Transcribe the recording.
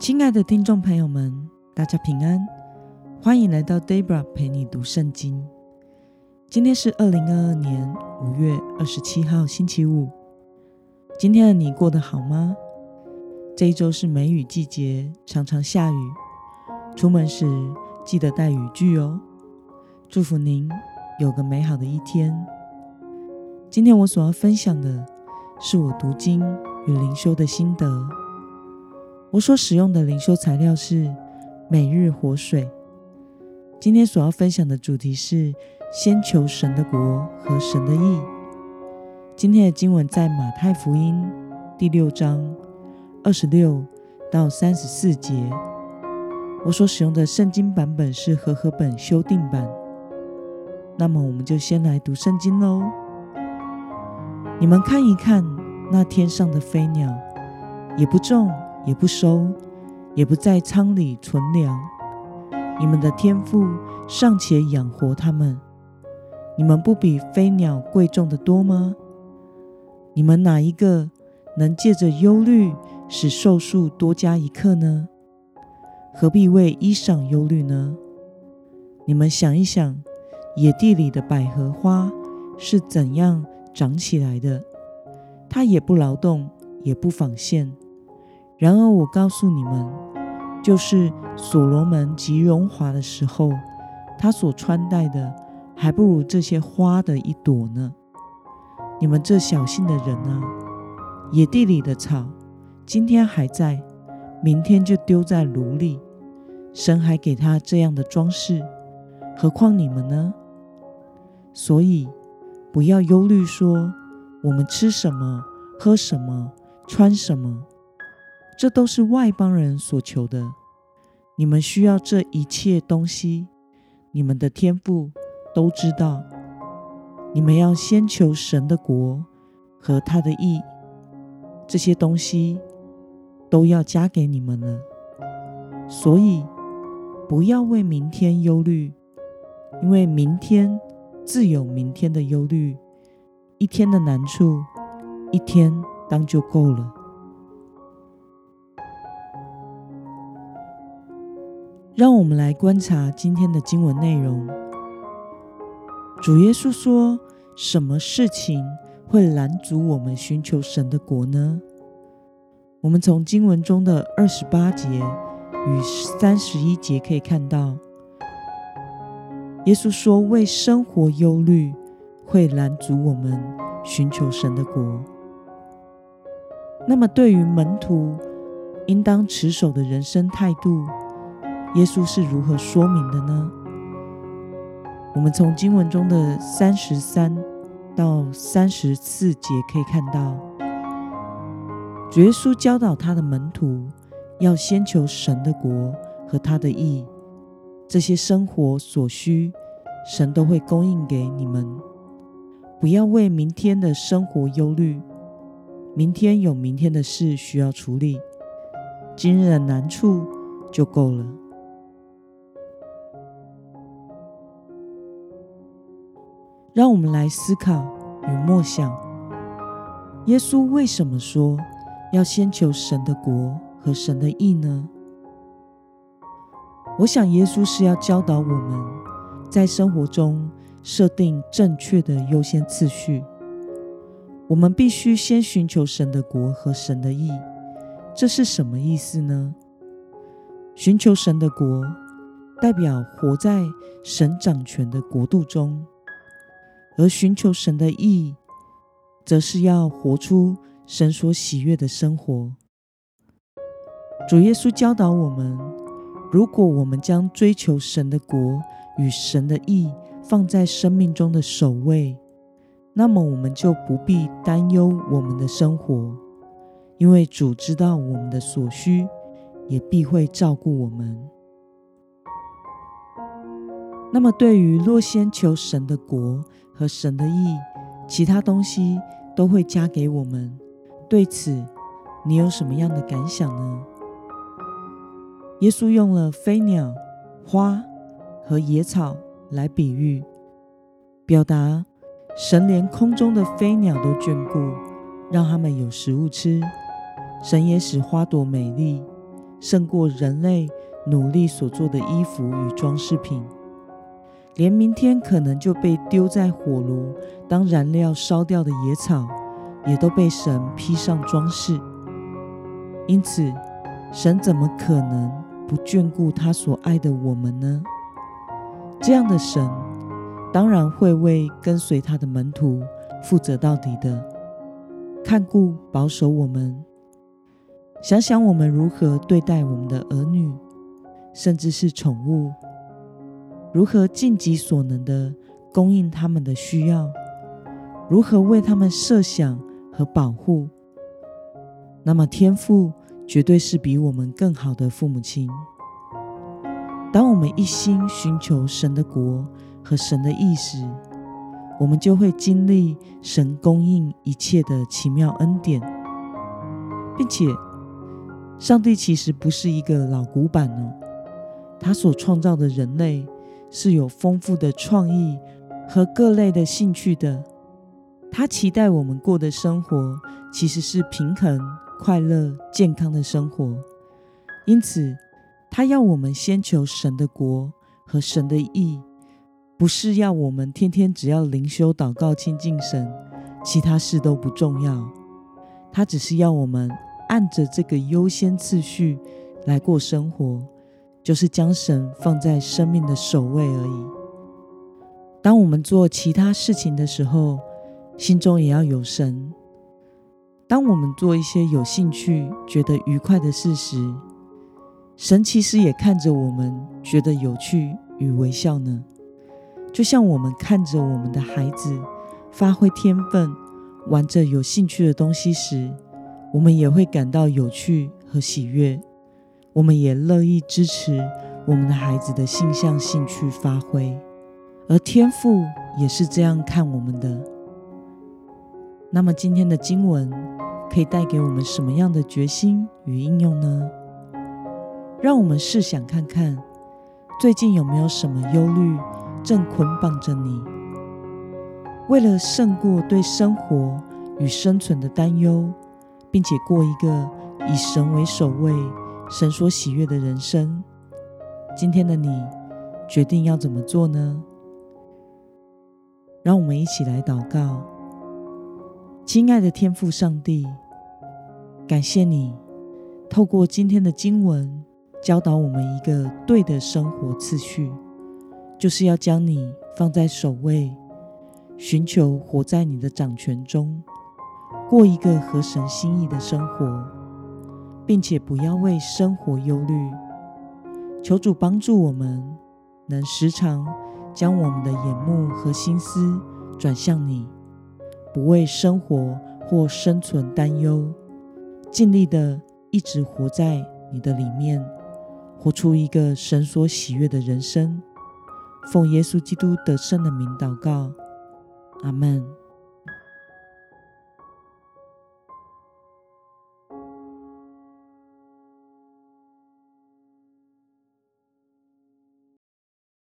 亲爱的听众朋友们，大家平安，欢迎来到 Debra 陪你读圣经。今天是二零二二年五月二十七号，星期五。今天的你过得好吗？这一周是梅雨季节，常常下雨，出门时记得带雨具哦。祝福您有个美好的一天。今天我所要分享的是我读经与灵修的心得。我所使用的灵修材料是每日活水。今天所要分享的主题是先求神的国和神的义。今天的经文在马太福音第六章二十六到三十四节。我所使用的圣经版本是和合本修订版。那么，我们就先来读圣经喽。你们看一看那天上的飞鸟，也不种，也不收，也不在仓里存粮。你们的天赋尚且养活它们，你们不比飞鸟贵重的多吗？你们哪一个能借着忧虑使寿数多加一刻呢？何必为衣裳忧虑呢？你们想一想，野地里的百合花是怎样？长起来的，它也不劳动，也不纺线。然而我告诉你们，就是所罗门极荣华的时候，他所穿戴的还不如这些花的一朵呢。你们这小信的人啊，野地里的草，今天还在，明天就丢在炉里。神还给他这样的装饰，何况你们呢？所以。不要忧虑，说我们吃什么、喝什么、穿什么，这都是外邦人所求的。你们需要这一切东西，你们的天赋都知道。你们要先求神的国和他的义，这些东西都要加给你们了。所以不要为明天忧虑，因为明天。自有明天的忧虑，一天的难处，一天当就够了。让我们来观察今天的经文内容。主耶稣说：“什么事情会拦阻我们寻求神的国呢？”我们从经文中的二十八节与三十一节可以看到。耶稣说：“为生活忧虑，会拦阻我们寻求神的国。”那么，对于门徒应当持守的人生态度，耶稣是如何说明的呢？我们从经文中的三十三到三十四节可以看到，主耶稣教导他的门徒要先求神的国和他的义。这些生活所需，神都会供应给你们。不要为明天的生活忧虑，明天有明天的事需要处理，今日的难处就够了。让我们来思考与默想：耶稣为什么说要先求神的国和神的义呢？我想，耶稣是要教导我们在生活中设定正确的优先次序。我们必须先寻求神的国和神的义。这是什么意思呢？寻求神的国，代表活在神掌权的国度中；而寻求神的意，则是要活出神所喜悦的生活。主耶稣教导我们。如果我们将追求神的国与神的意放在生命中的首位，那么我们就不必担忧我们的生活，因为主知道我们的所需，也必会照顾我们。那么，对于若先求神的国和神的意，其他东西都会加给我们，对此你有什么样的感想呢？耶稣用了飞鸟、花和野草来比喻，表达神连空中的飞鸟都眷顾，让他们有食物吃；神也使花朵美丽，胜过人类努力所做的衣服与装饰品。连明天可能就被丢在火炉当燃料烧掉的野草，也都被神披上装饰。因此，神怎么可能不眷顾他所爱的我们呢？这样的神，当然会为跟随他的门徒负责到底的，看顾保守我们。想想我们如何对待我们的儿女，甚至是宠物。如何尽己所能的供应他们的需要？如何为他们设想和保护？那么天父绝对是比我们更好的父母亲。当我们一心寻求神的国和神的意时，我们就会经历神供应一切的奇妙恩典，并且上帝其实不是一个老古板哦，他所创造的人类。是有丰富的创意和各类的兴趣的。他期待我们过的生活其实是平衡、快乐、健康的生活。因此，他要我们先求神的国和神的义，不是要我们天天只要灵修、祷告、亲近神，其他事都不重要。他只是要我们按着这个优先次序来过生活。就是将神放在生命的首位而已。当我们做其他事情的时候，心中也要有神。当我们做一些有兴趣、觉得愉快的事时，神其实也看着我们，觉得有趣与微笑呢。就像我们看着我们的孩子发挥天分，玩着有兴趣的东西时，我们也会感到有趣和喜悦。我们也乐意支持我们的孩子的性向兴趣发挥，而天父也是这样看我们的。那么今天的经文可以带给我们什么样的决心与应用呢？让我们试想看看，最近有没有什么忧虑正捆绑着你？为了胜过对生活与生存的担忧，并且过一个以神为首位。神所喜悦的人生，今天的你决定要怎么做呢？让我们一起来祷告，亲爱的天父上帝，感谢你透过今天的经文教导我们一个对的生活次序，就是要将你放在首位，寻求活在你的掌权中，过一个合神心意的生活。并且不要为生活忧虑，求主帮助我们，能时常将我们的眼目和心思转向你，不为生活或生存担忧，尽力的一直活在你的里面，活出一个神所喜悦的人生。奉耶稣基督得胜的名祷告，阿门。